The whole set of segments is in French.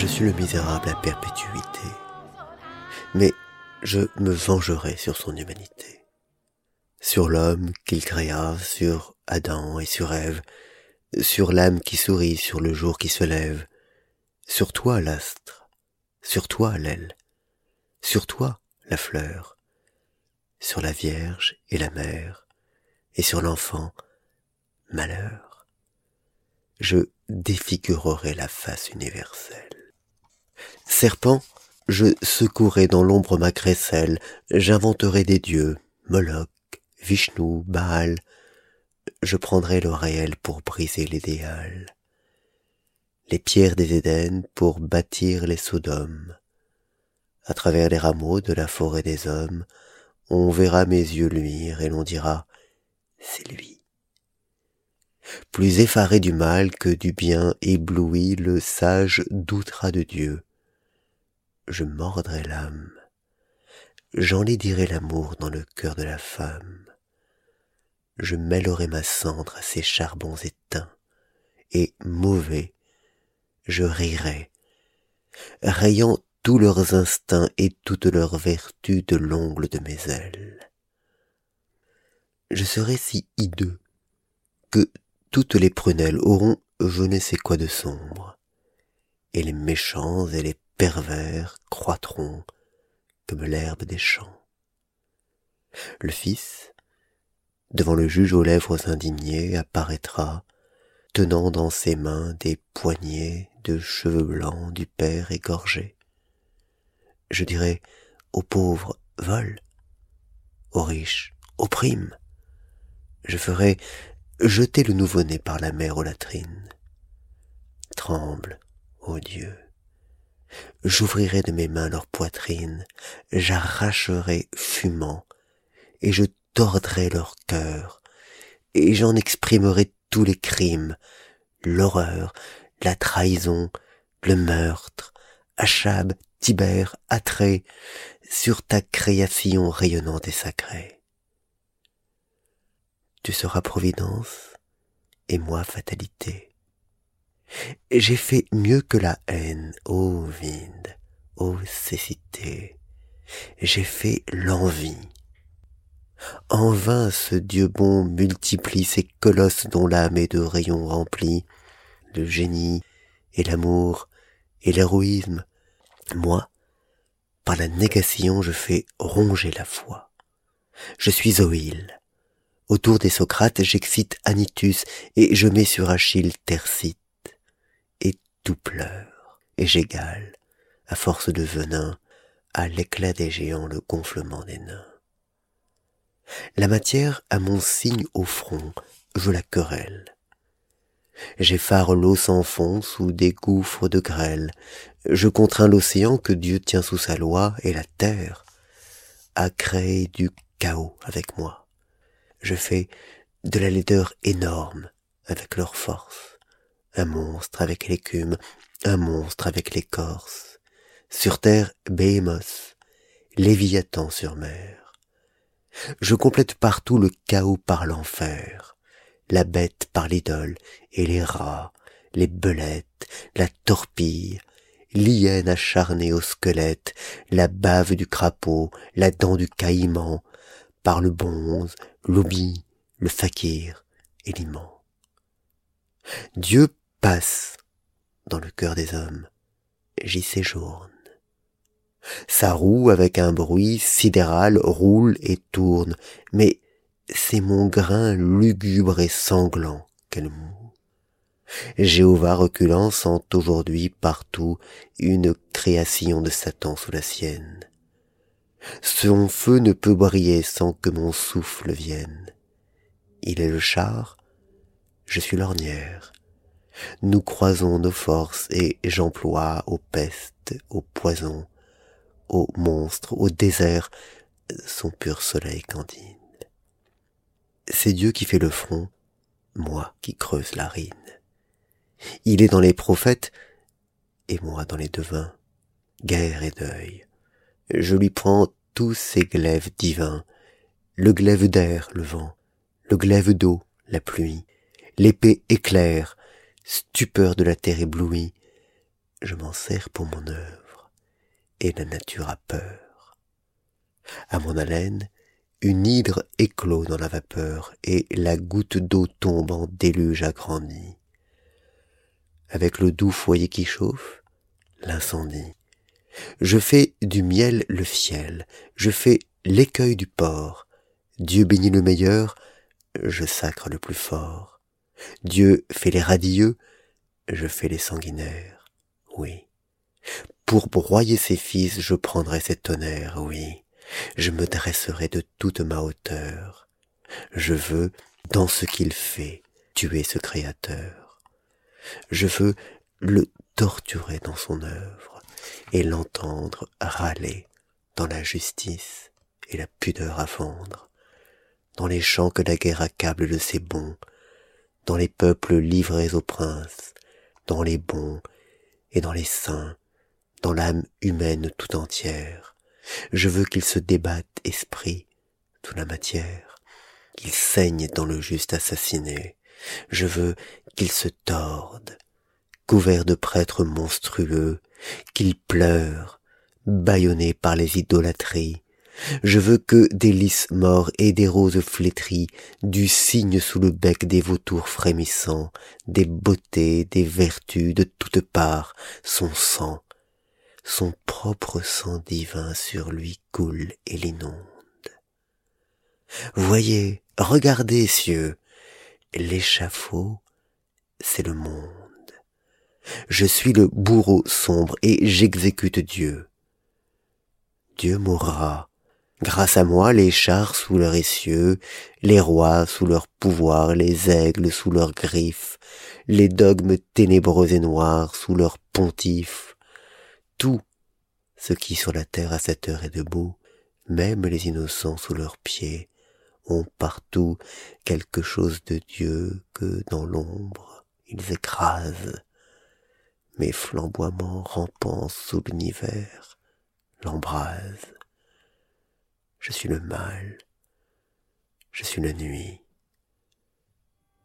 Je suis le misérable à perpétuité, mais je me vengerai sur son humanité, sur l'homme qu'il créa, sur Adam et sur Ève, sur l'âme qui sourit, sur le jour qui se lève, sur toi l'astre, sur toi l'aile, sur toi la fleur, sur la Vierge et la mère, et sur l'enfant, malheur. Je défigurerai la face universelle. Serpent, je secouerai dans l'ombre ma crécelle, j'inventerai des dieux, Moloch, Vishnu, Baal, je prendrai le réel pour briser l'idéal, les pierres des Éden pour bâtir les Sodomes. À travers les rameaux de la forêt des hommes, on verra mes yeux luire et l'on dira, c'est lui. Plus effaré du mal que du bien ébloui, le sage doutera de Dieu. Je mordrai l'âme, j'enlaidirai l'amour dans le cœur de la femme. Je mêlerai ma cendre à ces charbons éteints, et mauvais, je rirai, rayant tous leurs instincts et toutes leurs vertus de l'ongle de mes ailes. Je serai si hideux que toutes les prunelles auront je ne sais quoi de sombre, et les méchants et les pervers croîtront comme l'herbe des champs. Le Fils, devant le juge aux lèvres indignées, apparaîtra, tenant dans ses mains des poignées de cheveux blancs du Père égorgé je dirais aux pauvres vol, aux riches opprime. Je ferai jeter le nouveau-né par la mer aux latrines. Tremble, ô Dieu. J'ouvrirai de mes mains leur poitrine, j'arracherai fumant, et je tordrai leur cœur, et j'en exprimerai tous les crimes, l'horreur, la trahison, le meurtre, Achab, Tibère, attrait sur ta création rayonnante et sacrée. Tu seras providence et moi fatalité. J'ai fait mieux que la haine, ô vide, ô cécité. J'ai fait l'envie. En vain ce Dieu bon multiplie ces colosses dont l'âme est de rayons remplie, le génie et l'amour et l'héroïsme, moi, par la négation, je fais ronger la foi. Je suis Oïl. Autour des Socrates, j'excite Anitus, et je mets sur Achille Tercite. Pleure, et j'égale, à force de venin, à l'éclat des géants le gonflement des nains. La matière a mon signe au front, je la querelle. J'effare l'eau sans fond sous des gouffres de grêle. Je contrains l'océan que Dieu tient sous sa loi et la terre à créer du chaos avec moi. Je fais de la laideur énorme avec leur force. Un monstre avec l'écume, un monstre avec l'écorce. Sur terre, Béhémos, Léviathan sur mer. Je complète partout le chaos par l'enfer la bête par l'idole, et les rats, les belettes, la torpille, l'hyène acharnée au squelette, la bave du crapaud, la dent du caïman, par le bonze, l'oubli, le fakir et l'immense. Dieu passe dans le cœur des hommes, j'y séjourne. Sa roue avec un bruit sidéral roule et tourne, mais c'est mon grain lugubre et sanglant qu'elle moue. Jéhovah reculant sent aujourd'hui partout une création de Satan sous la sienne. Son feu ne peut briller sans que mon souffle vienne. Il est le char, je suis l'ornière. Nous croisons nos forces et j'emploie aux pestes, aux poisons, aux monstres, au désert, son pur soleil candide. C'est Dieu qui fait le front, moi qui creuse la rine. Il est dans les prophètes, et moi dans les devins, guerre et deuil. Je lui prends tous ces glaives divins, le glaive d'air, le vent, le glaive d'eau, la pluie, l'épée éclair, stupeur de la terre éblouie, je m'en sers pour mon œuvre, et la nature a peur. À mon haleine, une hydre éclot dans la vapeur, et la goutte d'eau tombe en déluge agrandi. Avec le doux foyer qui chauffe, l'incendie. Je fais du miel le fiel, je fais l'écueil du porc. Dieu bénit le meilleur, je sacre le plus fort. Dieu fait les radieux, je fais les sanguinaires, oui. Pour broyer ses fils, je prendrai ses tonnerres, oui. Je me dresserai de toute ma hauteur. Je veux, dans ce qu'il fait, tuer ce créateur. Je veux le torturer dans son œuvre et l'entendre râler dans la justice et la pudeur à fendre, dans les champs que la guerre accable de ses bons, dans les peuples livrés aux princes, dans les bons et dans les saints, dans l'âme humaine tout entière. Je veux qu'il se débatte esprit, toute la matière, qu'il saigne dans le juste assassiné. Je veux qu'il se torde, couvert de prêtres monstrueux, qu'il pleure, bâillonné par les idolâtries, je veux que des lys morts et des roses flétries, du cygne sous le bec des vautours frémissants, des beautés, des vertus de toutes parts, son sang, son propre sang divin sur lui coule et l'inonde. Voyez, regardez, cieux, l'échafaud, c'est le monde. Je suis le bourreau sombre et j'exécute Dieu. Dieu mourra, Grâce à moi, les chars sous leur essieu, les rois sous leur pouvoir, les aigles sous leurs griffes, les dogmes ténébreux et noirs sous leurs pontifes, tout ce qui sur la terre à cette heure est debout, même les innocents sous leurs pieds, ont partout quelque chose de Dieu que dans l'ombre ils écrasent. Mes flamboiements rampants sous l'univers l'embrasent. Je suis le mal. Je suis la nuit.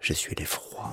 Je suis l'effroi.